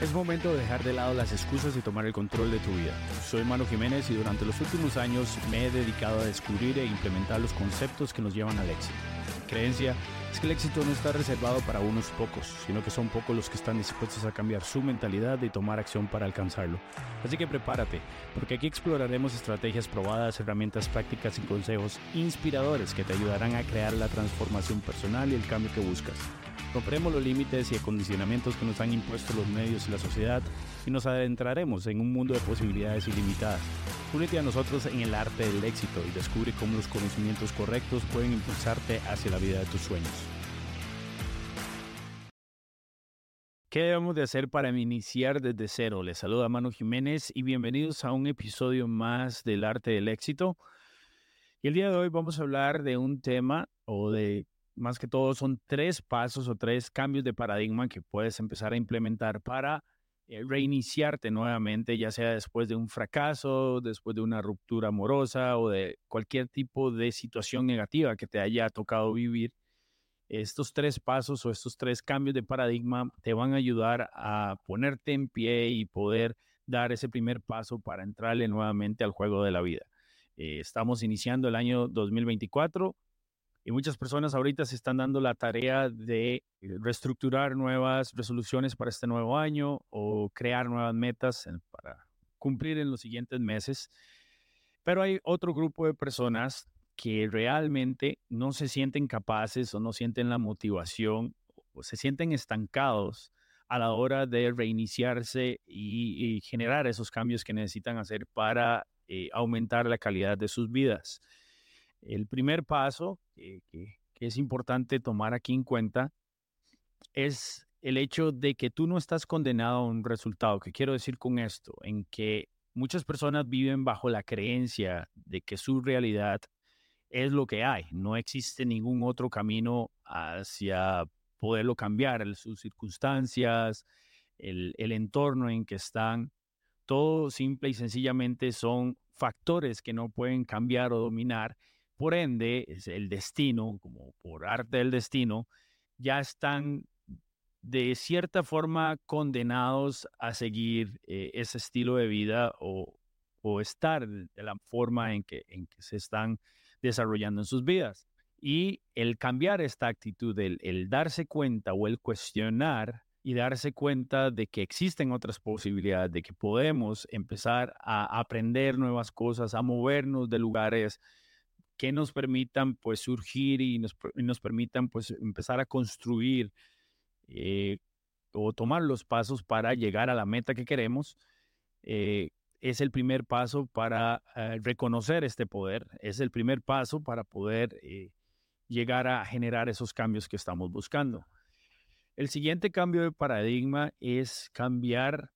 Es momento de dejar de lado las excusas y tomar el control de tu vida. Soy Manu Jiménez y durante los últimos años me he dedicado a descubrir e implementar los conceptos que nos llevan al éxito. Creencia es que el éxito no está reservado para unos pocos, sino que son pocos los que están dispuestos a cambiar su mentalidad y tomar acción para alcanzarlo. Así que prepárate, porque aquí exploraremos estrategias probadas, herramientas prácticas y consejos inspiradores que te ayudarán a crear la transformación personal y el cambio que buscas. Romperemos los límites y acondicionamientos que nos han impuesto los medios y la sociedad y nos adentraremos en un mundo de posibilidades ilimitadas. Únete a nosotros en el arte del éxito y descubre cómo los conocimientos correctos pueden impulsarte hacia la vida de tus sueños. ¿Qué debemos de hacer para iniciar desde cero? Les saluda Manu Jiménez y bienvenidos a un episodio más del arte del éxito. Y el día de hoy vamos a hablar de un tema o de más que todo son tres pasos o tres cambios de paradigma que puedes empezar a implementar para eh, reiniciarte nuevamente, ya sea después de un fracaso, después de una ruptura amorosa o de cualquier tipo de situación negativa que te haya tocado vivir. Estos tres pasos o estos tres cambios de paradigma te van a ayudar a ponerte en pie y poder dar ese primer paso para entrarle nuevamente al juego de la vida. Eh, estamos iniciando el año 2024 y muchas personas ahorita se están dando la tarea de eh, reestructurar nuevas resoluciones para este nuevo año o crear nuevas metas para cumplir en los siguientes meses. Pero hay otro grupo de personas que realmente no se sienten capaces o no sienten la motivación o se sienten estancados a la hora de reiniciarse y, generar esos cambios que necesitan hacer para eh, aumentar la calidad de sus vidas. El primer paso que, es importante tomar aquí en cuenta es el hecho de que tú no estás condenado a un resultado. ¿Qué quiero decir con esto? En que muchas personas viven bajo la creencia de que su realidad es lo que hay. No existe ningún otro camino hacia poderlo cambiar, sus circunstancias, el, el entorno en que están. Todo simple y sencillamente son factores que no pueden cambiar o dominar por ende, es el destino, como por arte del destino, ya están de cierta forma condenados a seguir eh, ese estilo de vida o, estar de la forma en que, en que se están desarrollando en sus vidas. Y el cambiar esta actitud, el, darse cuenta o el cuestionar y darse cuenta de que existen otras posibilidades, de que podemos empezar a aprender nuevas cosas, a movernos de lugares que nos permitan pues surgir y nos, nos permitan pues empezar a construir eh, o tomar los pasos para llegar a la meta que queremos, eh, es el primer paso para eh, reconocer este poder, es el primer paso para poder llegar a generar esos cambios que estamos buscando. El siguiente cambio de paradigma es cambiar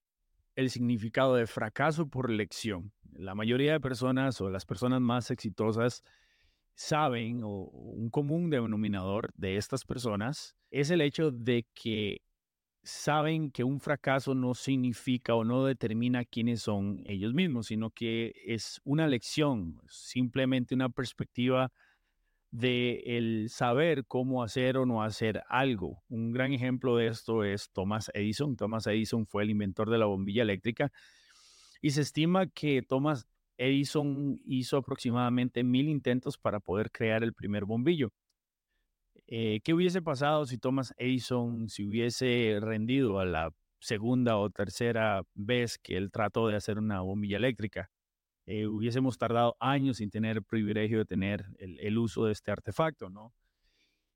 el significado de fracaso por lección. La mayoría de personas o las personas más exitosas saben, o un común denominador de estas personas, es el hecho de que saben que un fracaso no significa o no determina quiénes son ellos mismos, sino que es una lección, simplemente una perspectiva de el saber cómo hacer o no hacer algo. Un gran ejemplo de esto es Thomas Edison. Thomas Edison fue el inventor de la bombilla eléctrica y se estima que Thomas Edison hizo aproximadamente mil intentos para poder crear el primer bombillo. Eh, ¿Qué hubiese pasado si Thomas Edison se hubiese rendido a la segunda o tercera vez que él trató de hacer una bombilla eléctrica? Eh, hubiésemos tardado años sin tener el privilegio de tener el, uso de este artefacto, ¿no?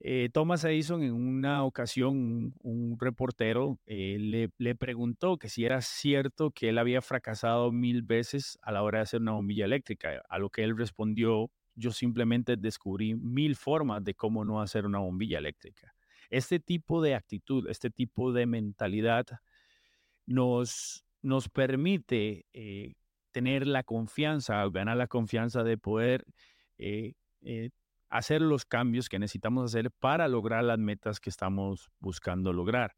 Eh, Thomas Edison en una ocasión, un, reportero eh, le, preguntó que si era cierto que él había fracasado mil veces a la hora de hacer una bombilla eléctrica, a lo que él respondió, yo simplemente descubrí mil formas de cómo no hacer una bombilla eléctrica. Este tipo de actitud, este tipo de mentalidad nos, nos permite eh, tener la confianza, ganar la confianza de poder hacer los cambios que necesitamos hacer para lograr las metas que estamos buscando lograr.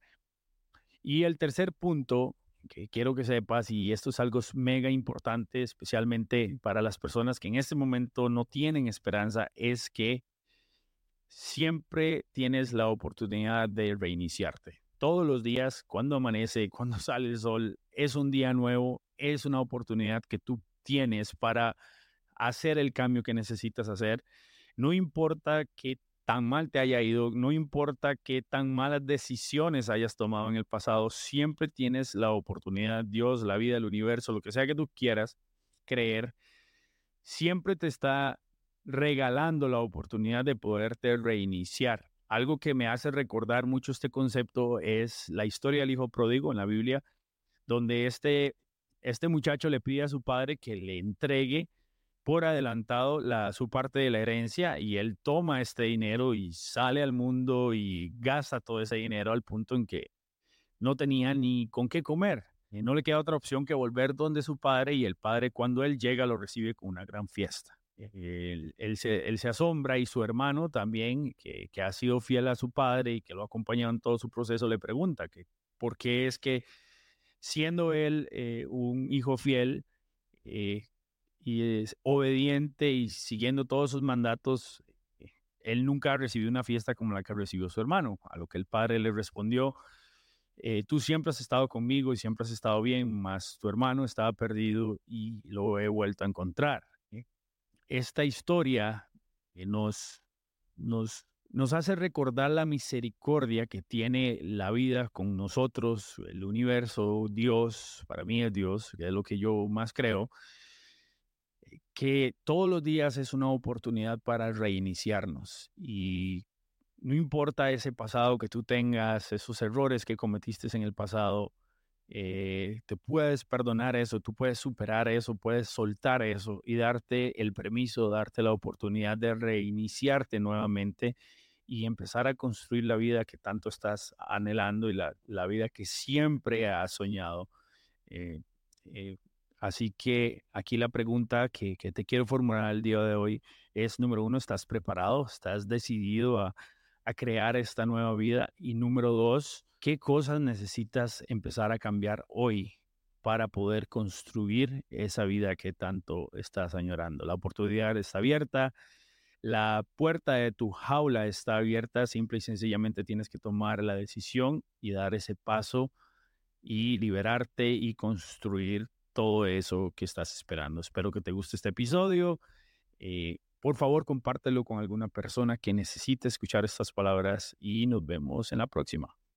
Y el tercer punto que quiero que sepas, y esto es algo mega importante, especialmente para las personas que en este momento no tienen esperanza, es que siempre tienes la oportunidad de reiniciarte. todos los días, cuando amanece, cuando sale el sol, es un día nuevo, es una oportunidad que tú tienes para hacer el cambio que necesitas hacer. No importa qué tan mal te haya ido, no importa qué tan malas decisiones hayas tomado en el pasado, siempre tienes la oportunidad, Dios, la vida, el universo, lo que sea que tú quieras creer, siempre te está regalando la oportunidad de poderte reiniciar. Algo que me hace recordar mucho este concepto es la historia del hijo pródigo en la Biblia, donde este, este muchacho le pide a su padre que le entregue por adelantado la, su parte de la herencia y él toma este dinero y sale al mundo y gasta todo ese dinero al punto en que no tenía ni con qué comer. Y no le queda otra opción que volver donde su padre y el padre cuando él llega lo recibe con una gran fiesta. Él, se, asombra y su hermano también, que, ha sido fiel a su padre y que lo ha acompañado en todo su proceso, le pregunta que por qué es que siendo él eh, un hijo fiel, eh, y es obediente y siguiendo todos sus mandatos, eh, él nunca ha recibido una fiesta como la que recibió su hermano, a lo que el padre le respondió, eh, tú siempre has estado conmigo y siempre has estado bien, más tu hermano estaba perdido y lo he vuelto a encontrar. Esta historia eh, nos, nos, nos hace recordar la misericordia que tiene la vida con nosotros, el universo, Dios, para mí es Dios, que es lo que yo más creo, que todos los días es una oportunidad para reiniciarnos y no importa ese pasado que tú tengas, esos errores que cometiste en el pasado, eh, te puedes perdonar eso, tú puedes superar eso, puedes soltar eso y darte el permiso, darte la oportunidad de reiniciarte nuevamente y empezar a construir la vida que tanto estás anhelando y la, vida que siempre has soñado. Eh, eh, Así que aquí la pregunta que, te quiero formular el día de hoy es, número uno, ¿estás preparado? ¿Estás decidido a, crear esta nueva vida? Y número dos, ¿qué cosas necesitas empezar a cambiar hoy para poder construir esa vida que tanto estás añorando? La oportunidad está abierta, la puerta de tu jaula está abierta, simple y sencillamente tienes que tomar la decisión y dar ese paso y liberarte y construir todo eso que estás esperando. Espero que te guste este episodio. Eh, por favor, compártelo con alguna persona que necesite escuchar estas palabras y nos vemos en la próxima.